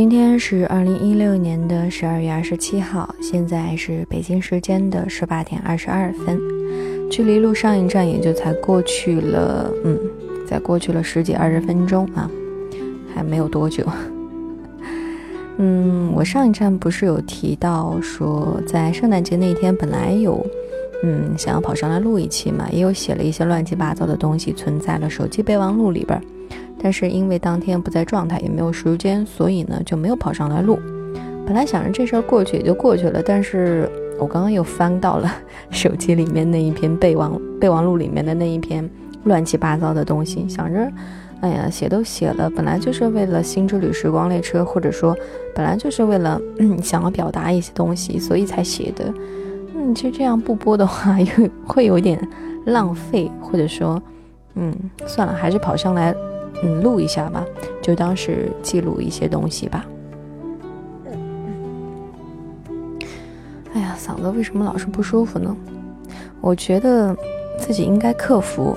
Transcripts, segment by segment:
今天是二零一六年的十二月二十七号，现在是北京时间的十八点二十二分，距离录上一站也就才过去了，嗯，才过去了十几二十分钟啊，还没有多久。嗯，我上一站不是有提到说，在圣诞节那天本来有，嗯，想要跑上来录一期嘛，也有写了一些乱七八糟的东西存在了手机备忘录里边。但是因为当天不在状态，也没有时间，所以呢就没有跑上来录。本来想着这事儿过去也就过去了，但是我刚刚又翻到了 手机里面那一篇备忘备忘录里面的那一篇乱七八糟的东西，想着，哎呀，写都写了，本来就是为了新之旅时光列车，或者说本来就是为了想要表达一些东西，所以才写的。嗯，其实这样不播的话，又 会有点浪费，或者说，嗯，算了，还是跑上来。嗯，录一下吧，就当是记录一些东西吧。哎呀，嗓子为什么老是不舒服呢？我觉得自己应该克服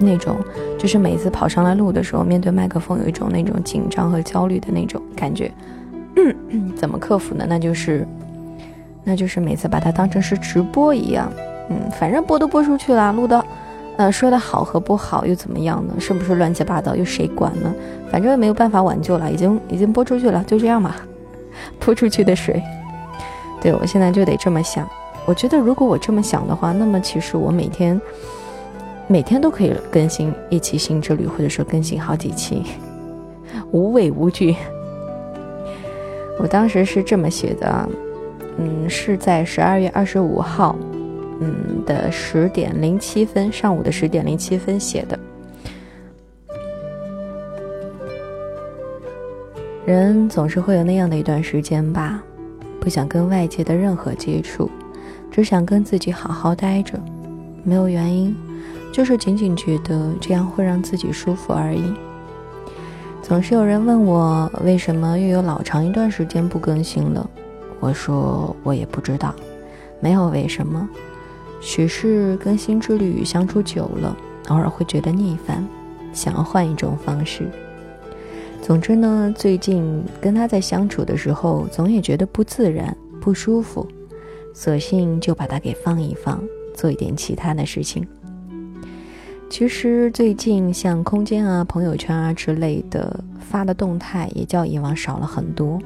那种，就是每次跑上来录的时候，面对麦克风有一种那种紧张和焦虑的那种感觉。怎么克服呢？那就是，那就是每次把它当成是直播一样。嗯，反正播都播出去了，录到。呃，说的好和不好又怎么样呢？是不是乱七八糟又谁管呢？反正也没有办法挽救了，已经已经播出去了，就这样吧，泼出去的水。对我现在就得这么想。我觉得如果我这么想的话，那么其实我每天每天都可以更新一期新之旅，或者说更新好几期，无畏无惧。我当时是这么写的，嗯，是在十二月二十五号。嗯的十点零七分，上午的十点零七分写的。人总是会有那样的一段时间吧，不想跟外界的任何接触，只想跟自己好好待着，没有原因，就是仅仅觉得这样会让自己舒服而已。总是有人问我为什么又有老长一段时间不更新了，我说我也不知道，没有为什么。许是跟新之旅相处久了，偶尔会觉得腻烦，想要换一种方式。总之呢，最近跟他在相处的时候，总也觉得不自然、不舒服，索性就把它给放一放，做一点其他的事情。其实最近像空间啊、朋友圈啊之类的发的动态，也较以往少了很多。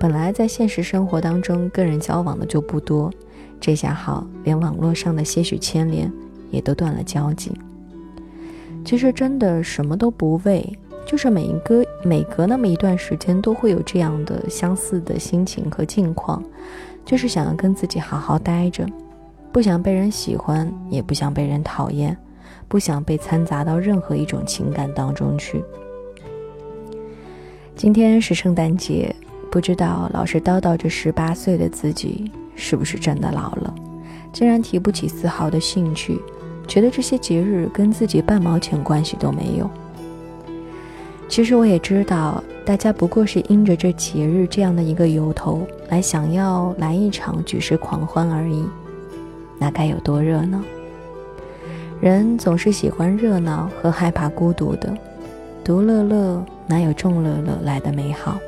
本来在现实生活当中跟人交往的就不多。这下好，连网络上的些许牵连也都断了交集。其实真的什么都不为，就是每一个每隔那么一段时间，都会有这样的相似的心情和境况，就是想要跟自己好好待着，不想被人喜欢，也不想被人讨厌，不想被掺杂到任何一种情感当中去。今天是圣诞节，不知道老是叨叨着十八岁的自己。是不是真的老了，竟然提不起丝毫的兴趣，觉得这些节日跟自己半毛钱关系都没有？其实我也知道，大家不过是因着这节日这样的一个由头，来想要来一场举世狂欢而已。那该有多热闹？人总是喜欢热闹和害怕孤独的，独乐乐哪有众乐乐来的美好？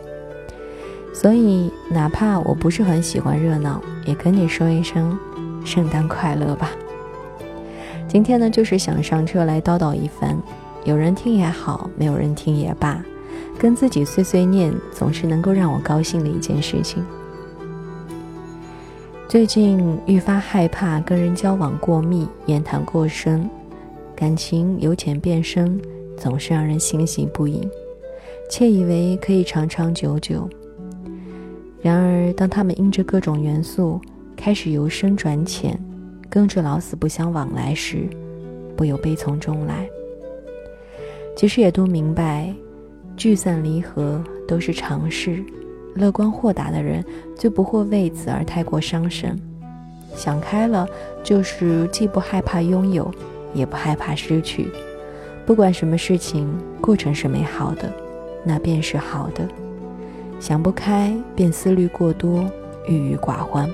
所以，哪怕我不是很喜欢热闹，也跟你说一声圣诞快乐吧。今天呢，就是想上车来叨叨一番，有人听也好，没有人听也罢，跟自己碎碎念，总是能够让我高兴的一件事情。最近愈发害怕跟人交往过密，言谈过深，感情由浅变深，总是让人欣喜不已，窃以为可以长长久久。然而，当他们因着各种元素开始由深转浅，跟着老死不相往来时，不由悲从中来。其实也都明白，聚散离合都是常事，乐观豁达的人就不会为此而太过伤神。想开了，就是既不害怕拥有，也不害怕失去。不管什么事情，过程是美好的，那便是好的。想不开便思虑过多，郁郁寡欢。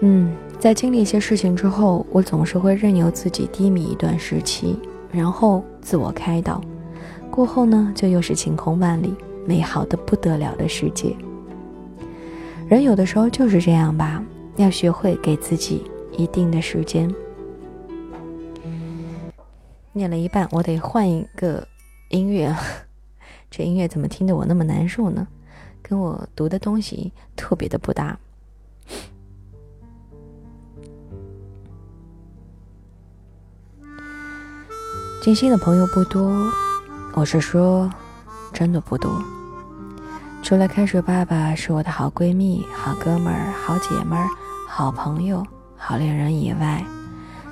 嗯，在经历一些事情之后，我总是会任由自己低迷一段时期，然后自我开导。过后呢，就又是晴空万里，美好的不得了的世界。人有的时候就是这样吧，要学会给自己一定的时间。念了一半，我得换一个音乐。这音乐怎么听得我那么难受呢？跟我读的东西特别的不搭。静心的朋友不多，我是说，真的不多。除了开水爸爸是我的好闺蜜、好哥们儿、好姐们儿、好朋友、好恋人以外，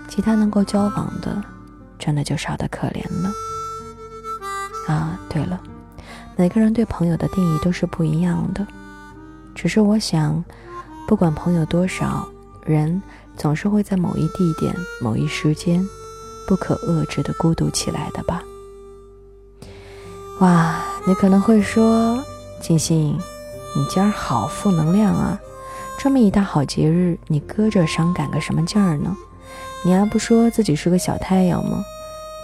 其他能够交往的，真的就少得可怜了。啊，对了，每个人对朋友的定义都是不一样的。只是我想，不管朋友多少，人总是会在某一地点、某一时间，不可遏制的孤独起来的吧。哇，你可能会说。静心，你今儿好负能量啊！这么一大好节日，你搁着伤感个什么劲儿呢？你还不说自己是个小太阳吗？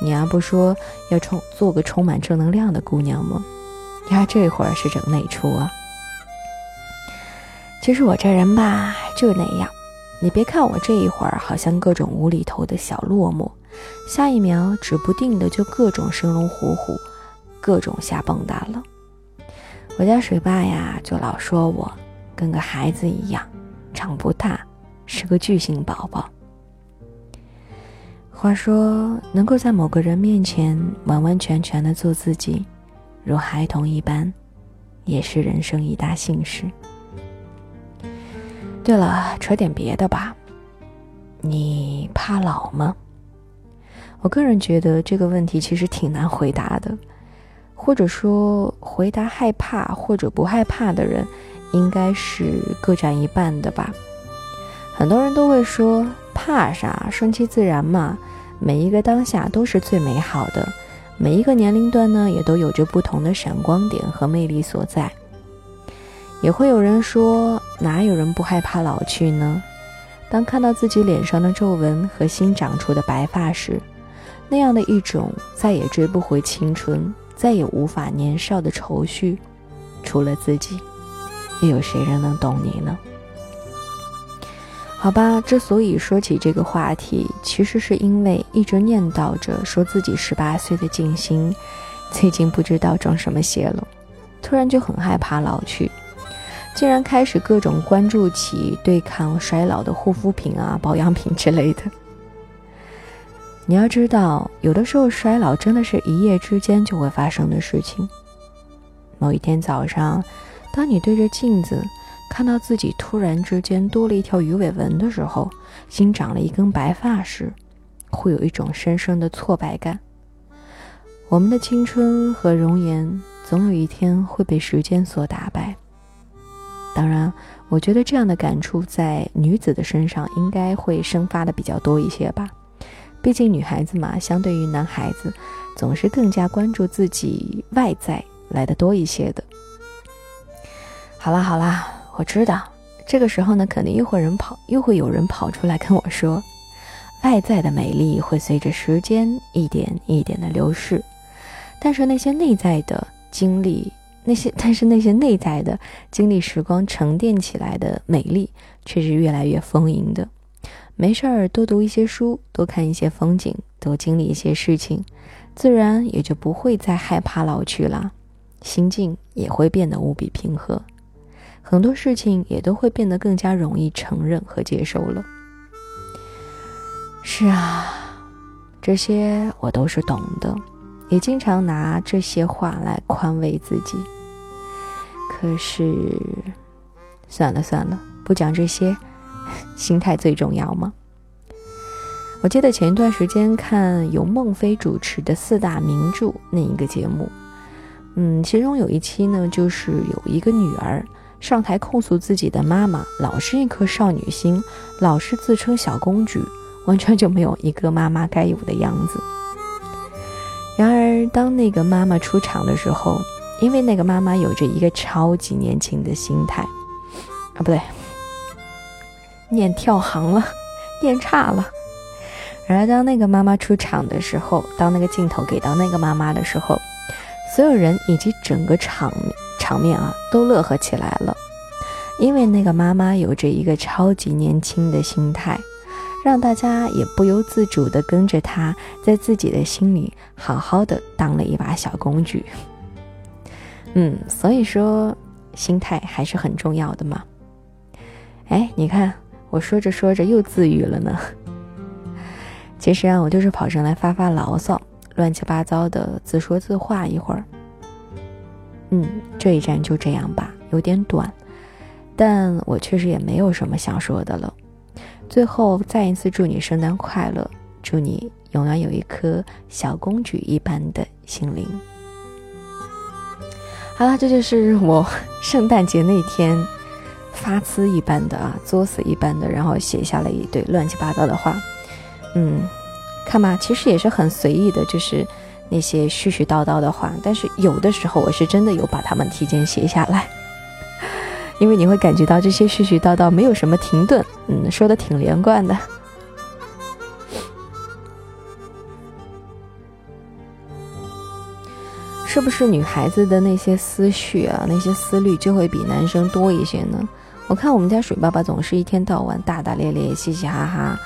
你还不说要充做个充满正能量的姑娘吗？你还这会儿是整哪出啊？其实我这人吧，就那样。你别看我这一会儿好像各种无厘头的小落寞，下一秒指不定的就各种生龙活虎，各种瞎蹦跶了。我家水爸呀，就老说我跟个孩子一样，长不大，是个巨型宝宝。话说，能够在某个人面前完完全全的做自己，如孩童一般，也是人生一大幸事。对了，扯点别的吧，你怕老吗？我个人觉得这个问题其实挺难回答的。或者说，回答害怕或者不害怕的人，应该是各占一半的吧。很多人都会说怕啥，顺其自然嘛。每一个当下都是最美好的，每一个年龄段呢，也都有着不同的闪光点和魅力所在。也会有人说，哪有人不害怕老去呢？当看到自己脸上的皱纹和新长出的白发时，那样的一种再也追不回青春。再也无法年少的愁绪，除了自己，又有谁人能懂你呢？好吧，之所以说起这个话题，其实是因为一直念叨着说自己十八岁的静心，最近不知道中什么邪了，突然就很害怕老去，竟然开始各种关注起对抗衰老的护肤品啊、保养品之类的。你要知道，有的时候衰老真的是一夜之间就会发生的事情。某一天早上，当你对着镜子看到自己突然之间多了一条鱼尾纹的时候，新长了一根白发时，会有一种深深的挫败感。我们的青春和容颜，总有一天会被时间所打败。当然，我觉得这样的感触在女子的身上应该会生发的比较多一些吧。毕竟女孩子嘛，相对于男孩子，总是更加关注自己外在来的多一些的。好啦好啦，我知道，这个时候呢，肯定又会人跑，又会有人跑出来跟我说，外在的美丽会随着时间一点一点的流逝，但是那些内在的经历，那些但是那些内在的经历时光沉淀起来的美丽，却是越来越丰盈的。没事儿，多读一些书，多看一些风景，多经历一些事情，自然也就不会再害怕老去了，心境也会变得无比平和，很多事情也都会变得更加容易承认和接受了。是啊，这些我都是懂的，也经常拿这些话来宽慰自己。可是，算了算了，不讲这些。心态最重要吗？我记得前一段时间看由孟非主持的四大名著那一个节目，嗯，其中有一期呢，就是有一个女儿上台控诉自己的妈妈，老是一颗少女心，老是自称小公举，完全就没有一个妈妈该有的样子。然而，当那个妈妈出场的时候，因为那个妈妈有着一个超级年轻的心态，啊，不对。念跳行了，念差了。然而，当那个妈妈出场的时候，当那个镜头给到那个妈妈的时候，所有人以及整个场场面啊，都乐呵起来了。因为那个妈妈有着一个超级年轻的心态，让大家也不由自主地跟着她，在自己的心里好好的当了一把小工具。嗯，所以说心态还是很重要的嘛。哎，你看我说着说着又自愈了呢。其实啊，我就是跑上来发发牢骚，乱七八糟的自说自话一会儿。嗯，这一站就这样吧，有点短，但我确实也没有什么想说的了。最后再一次祝你圣诞快乐，祝你永远有一颗小公举一般的心灵。好了，这就是我圣诞节那天发呲一般的啊，作死一般的，然后写下了一堆乱七八糟的话。嗯，看吧，其实也是很随意的，就是那些絮絮叨叨的话。但是有的时候，我是真的有把它们提前写下来，因为你会感觉到这些絮絮叨叨没有什么停顿，嗯，说的挺连贯的。是不是女孩子的那些思绪啊，那些思虑就会比男生多一些呢？我看我们家水爸爸总是一天到晚大大咧咧、嘻嘻哈哈。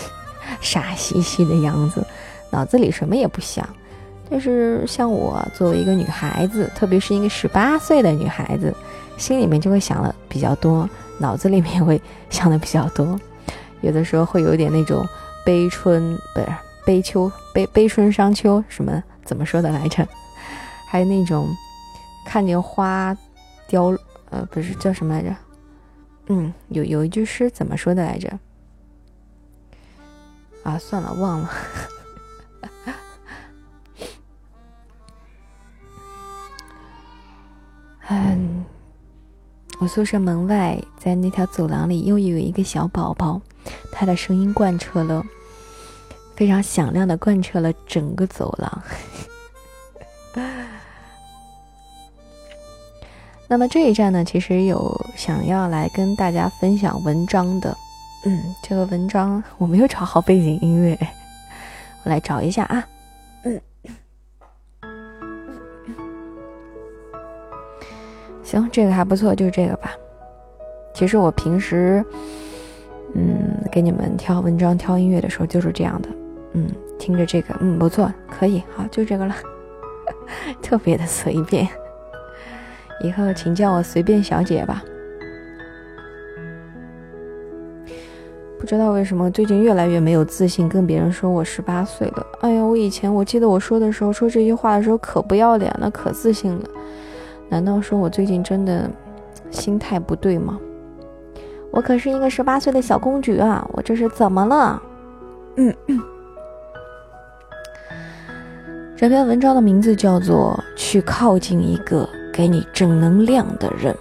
傻兮兮的样子，脑子里什么也不想。但是像我作为一个女孩子，特别是一个十八岁的女孩子，心里面就会想的比较多，脑子里面会想的比较多。有的时候会有点那种悲春，不是悲秋，悲悲春伤秋，什么怎么说的来着？还有那种看见花凋，呃，不是叫什么来着？嗯，有有一句诗怎么说的来着？啊，算了，忘了。宿舍门外，在那条走廊里，又有一个小宝宝，他的声音贯彻了，非常响亮的贯彻了整个走廊。那么这一站呢，其实有想要来跟大家分享文章的。嗯，这个文章我没有找好背景音乐，我来找一下啊。嗯，行，这个还不错，就这个吧。其实我平时，嗯，给你们挑文章、挑音乐的时候就是这样的。嗯，听着这个，嗯，不错，可以，好，就这个了，特别的随便。以后请叫我随便小姐吧。不知道为什么最近越来越没有自信，跟别人说我十八岁了。哎呀，我以前我记得我说的时候，说这句话的时候可不要脸了，可自信了。难道说我最近真的心态不对吗？我可是一个十八岁的小公举啊，我这是怎么了？嗯嗯。这篇文章的名字叫做《去靠近一个给你正能量的人》。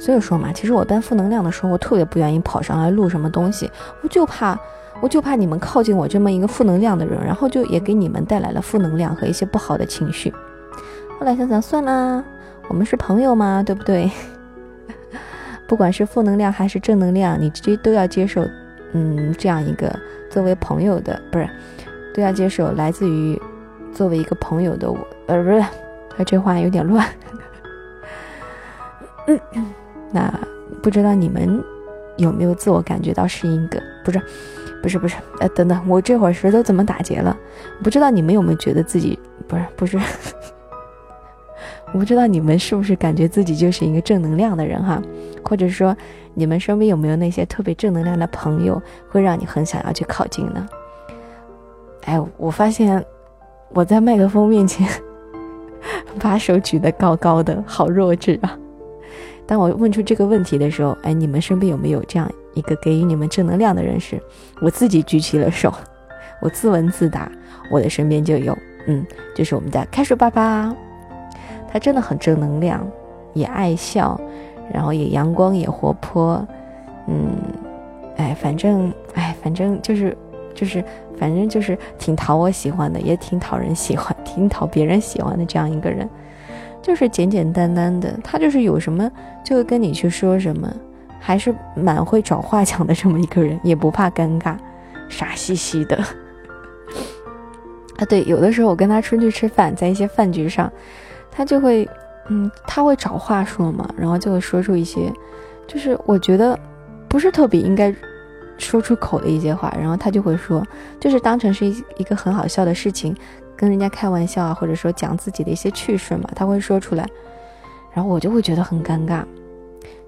所以说嘛，其实我带负能量的时候，我特别不愿意跑上来录什么东西，我就怕，我就怕你们靠近我这么一个负能量的人，然后就也给你们带来了负能量和一些不好的情绪。后来想想，算了，我们是朋友嘛，对不对？不管是负能量还是正能量，你这都要接受，嗯，这样一个作为朋友的，不是，都要接受来自于作为一个朋友的我，呃，不是，他这话有点乱。嗯。那不知道你们有没有自我感觉到是一个不是，不是不是，呃，等等，我这会儿舌头怎么打结了？不知道你们有没有觉得自己不是不是？我不知道你们是不是感觉自己就是一个正能量的人哈？或者说你们身边有没有那些特别正能量的朋友，会让你很想要去靠近呢？哎，我发现我在麦克风面前把手举得高高的，好弱智啊！当我问出这个问题的时候，哎，你们身边有没有这样一个给予你们正能量的人时？我自己举起了手，我自问自答，我的身边就有，嗯，就是我们的开水爸爸，他真的很正能量，也爱笑，然后也阳光也活泼，嗯，哎，反正哎，反正就是就是反正就是挺讨我喜欢的，也挺讨人喜欢，挺讨别人喜欢的这样一个人。就是简简单单的，他就是有什么就会跟你去说什么，还是蛮会找话讲的这么一个人，也不怕尴尬，傻兮兮的。啊，对，有的时候我跟他出去吃饭，在一些饭局上，他就会嗯，他会找话说嘛，然后就会说出一些，就是我觉得不是特别应该说出口的一些话，然后他就会说，就是当成是一一个很好笑的事情，跟人家开玩笑啊，或者说讲自己的一些趣事嘛，他会说出来，然后我就会觉得很尴尬。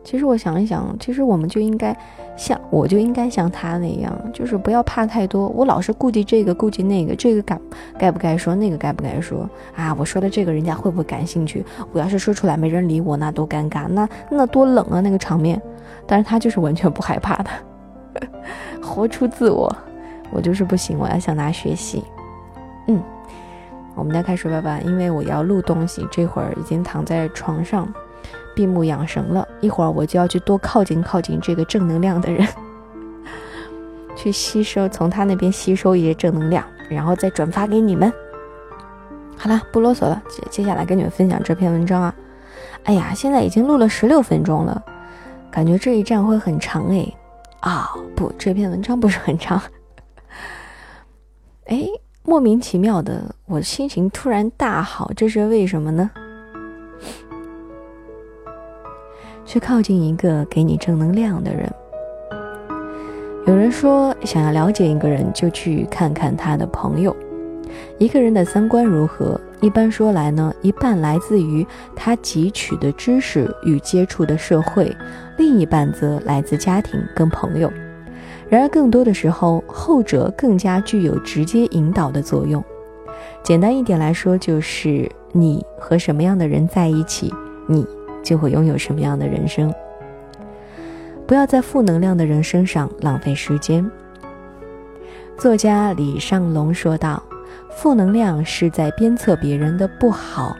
其实我想一想，其实我们就应该像，我就应该像他那样，就是不要怕太多。我老是顾忌这个，顾忌那个，这个该该不该说，那个该不该说啊？我说的这个人家会不会感兴趣？我要是说出来没人理我，那多尴尬，那那多冷啊那个场面。但是他就是完全不害怕的，活出自我。我就是不行，我要向他学习。嗯，我们再开始吧吧，因为我要录东西，这会儿已经躺在床上。闭目养神了一会儿，我就要去多靠近靠近这个正能量的人，去吸收从他那边吸收一些正能量，然后再转发给你们。好了，不啰嗦了，接接下来跟你们分享这篇文章啊。哎呀，现在已经录了十六分钟了，感觉这一站会很长哎。啊，不，这篇文章不是很长。哎，莫名其妙的，我心情突然大好，这是为什么呢？去靠近一个给你正能量的人。有人说，想要了解一个人，就去看看他的朋友。一个人的三观如何，一般说来呢，一半来自于他汲取的知识与接触的社会，另一半则来自家庭跟朋友。然而，更多的时候，后者更加具有直接引导的作用。简单一点来说，就是你和什么样的人在一起，你。就会拥有什么样的人生？不要在负能量的人身上浪费时间。作家李尚龙说道：“负能量是在鞭策别人的不好，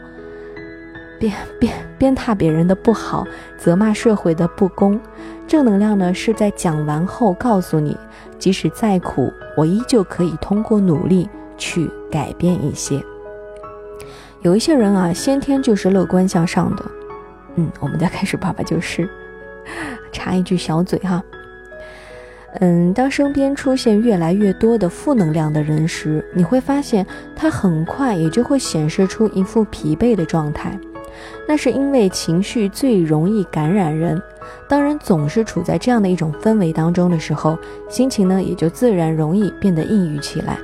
鞭鞭鞭挞别人的不好，责骂社会的不公；正能量呢，是在讲完后告诉你，即使再苦，我依旧可以通过努力去改变一些。有一些人啊，先天就是乐观向上的。”嗯，我们再开始，爸爸就是插一句小嘴哈。嗯，当身边出现越来越多的负能量的人时，你会发现他很快也就会显示出一副疲惫的状态。那是因为情绪最容易感染人，当人总是处在这样的一种氛围当中的时候，心情呢也就自然容易变得抑郁起来。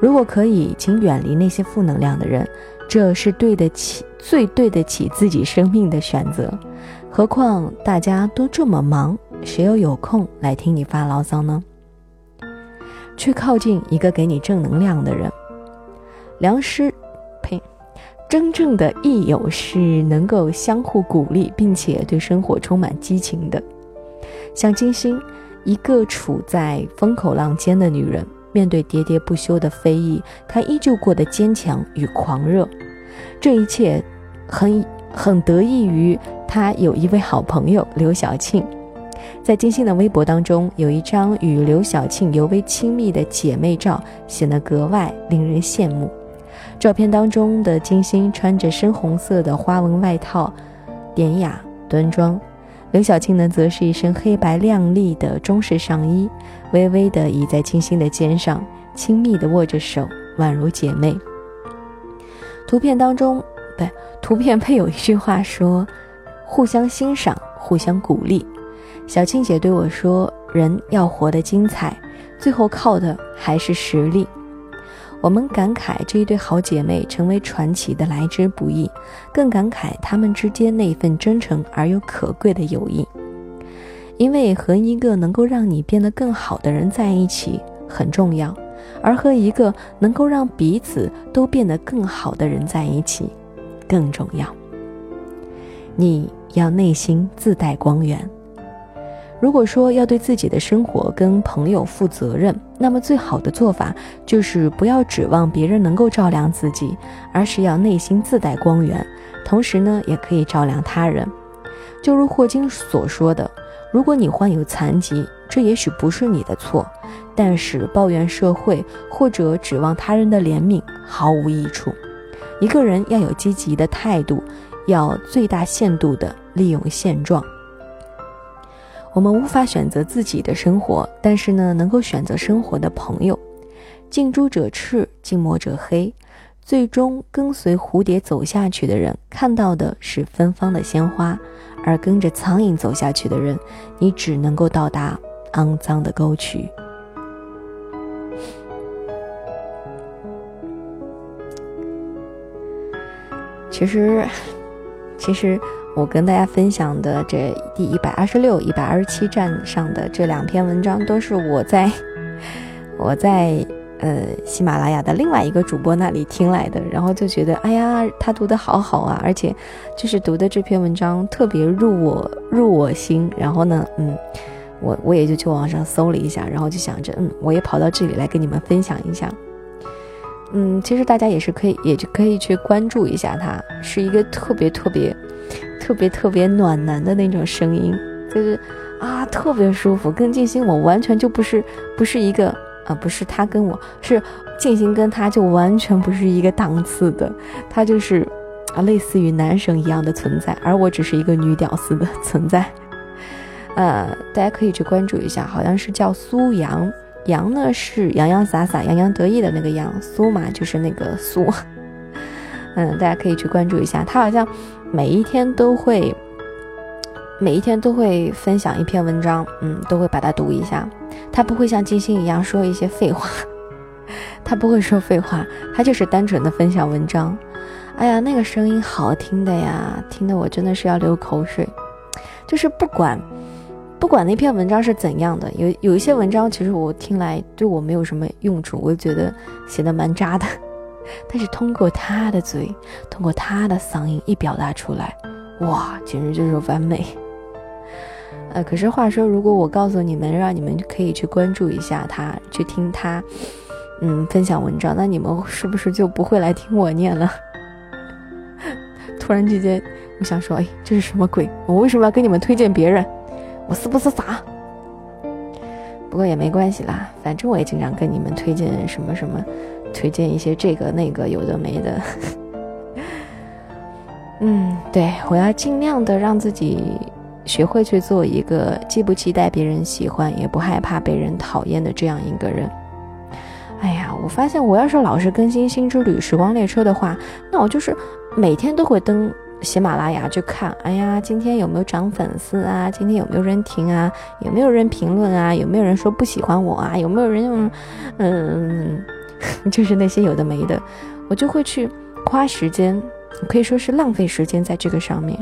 如果可以，请远离那些负能量的人。这是对得起最对得起自己生命的选择，何况大家都这么忙，谁又有空来听你发牢骚呢？去靠近一个给你正能量的人，良师，呸，真正的益友是能够相互鼓励，并且对生活充满激情的。像金星，一个处在风口浪尖的女人。面对喋喋不休的非议，他依旧过得坚强与狂热。这一切，很很得益于他有一位好朋友刘晓庆。在金星的微博当中，有一张与刘晓庆尤为亲密的姐妹照，显得格外令人羡慕。照片当中的金星穿着深红色的花纹外套，典雅端庄。刘晓庆呢，则是一身黑白亮丽的中式上衣，微微的倚在金星的肩上，亲密的握着手，宛如姐妹。图片当中不，对，图片配有一句话说：“互相欣赏，互相鼓励。”小庆姐对我说：“人要活得精彩，最后靠的还是实力。”我们感慨这一对好姐妹成为传奇的来之不易，更感慨她们之间那份真诚而又可贵的友谊。因为和一个能够让你变得更好的人在一起很重要，而和一个能够让彼此都变得更好的人在一起更重要。你要内心自带光源。如果说要对自己的生活跟朋友负责任，那么最好的做法就是不要指望别人能够照亮自己，而是要内心自带光源，同时呢，也可以照亮他人。就如霍金所说的：“如果你患有残疾，这也许不是你的错，但是抱怨社会或者指望他人的怜悯毫无益处。一个人要有积极的态度，要最大限度地利用现状。”我们无法选择自己的生活，但是呢，能够选择生活的朋友。近朱者赤，近墨者黑。最终跟随蝴蝶走下去的人，看到的是芬芳的鲜花；而跟着苍蝇走下去的人，你只能够到达肮脏的沟渠。其实，其实我跟大家分享的这第一百二十六、一百二十七站上的这两篇文章，都是我在我在。呃，喜马拉雅的另外一个主播那里听来的，然后就觉得，哎呀，他读的好好啊，而且就是读的这篇文章特别入我入我心。然后呢，嗯，我我也就去网上搜了一下，然后就想着，嗯，我也跑到这里来跟你们分享一下。嗯，其实大家也是可以，也就可以去关注一下他，是一个特别特别特别特别暖男的那种声音，就是啊，特别舒服。跟静心我完全就不是不是一个。啊，不是他跟我是静心跟他就完全不是一个档次的，他就是啊，类似于男神一样的存在，而我只是一个女屌丝的存在。呃，大家可以去关注一下，好像是叫苏阳，阳呢是洋洋洒洒、洋洋得意的那个阳，苏嘛就是那个苏。嗯，大家可以去关注一下，他好像每一天都会。每一天都会分享一篇文章，嗯，都会把它读一下。他不会像金星一样说一些废话，他不会说废话，他就是单纯的分享文章。哎呀，那个声音好听的呀，听得我真的是要流口水。就是不管不管那篇文章是怎样的，有有一些文章其实我听来对我没有什么用处，我觉得写的蛮渣的。但是通过他的嘴，通过他的嗓音一表达出来，哇，简直就是完美。呃，可是话说，如果我告诉你们，让你们可以去关注一下他，去听他，嗯，分享文章，那你们是不是就不会来听我念了？突然之间，我想说，哎，这是什么鬼？我为什么要给你们推荐别人？我是不是傻？不过也没关系啦，反正我也经常跟你们推荐什么什么，推荐一些这个那个有的没的。嗯，对，我要尽量的让自己。学会去做一个既不期待别人喜欢，也不害怕被人讨厌的这样一个人。哎呀，我发现我要是老是更新《新之旅时光列车》的话，那我就是每天都会登喜马拉雅去看。哎呀，今天有没有涨粉丝啊？今天有没有人听啊？有没有人评论啊？有没有人说不喜欢我啊？有没有人用……嗯，就是那些有的没的，我就会去花时间，可以说是浪费时间在这个上面。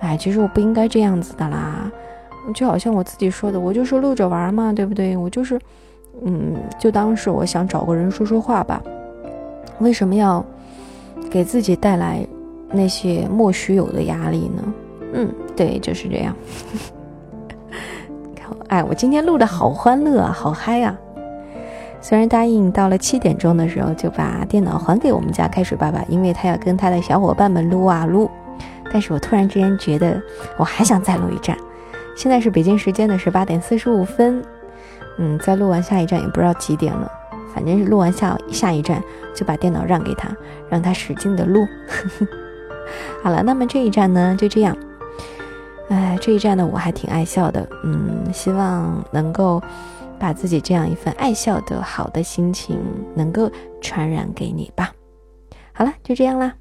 哎，其实我不应该这样子的啦，就好像我自己说的，我就是录着玩嘛，对不对？我就是，嗯，就当是我想找个人说说话吧。为什么要给自己带来那些莫须有的压力呢？嗯，对，就是这样。哎，我今天录的好欢乐啊，好嗨啊！虽然答应到了七点钟的时候就把电脑还给我们家开水爸爸，因为他要跟他的小伙伴们撸啊撸。但是我突然之间觉得，我还想再录一站。现在是北京时间的十八点四十五分，嗯，再录完下一站也不知道几点了。反正是录完下下一站，就把电脑让给他，让他使劲的录。好了，那么这一站呢，就这样。哎，这一站呢，我还挺爱笑的，嗯，希望能够把自己这样一份爱笑的好的心情，能够传染给你吧。好了，就这样啦。